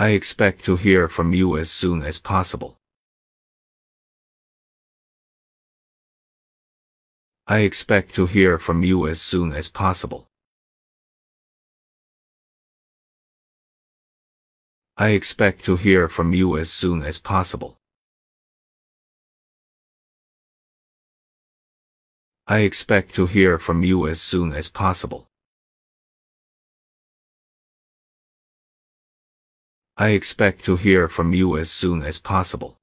I expect to hear from you as soon as possible. I expect to hear from you as soon as possible. I expect to hear from you as soon as possible. I expect to hear from you as soon as possible. I expect to hear from you as soon as possible.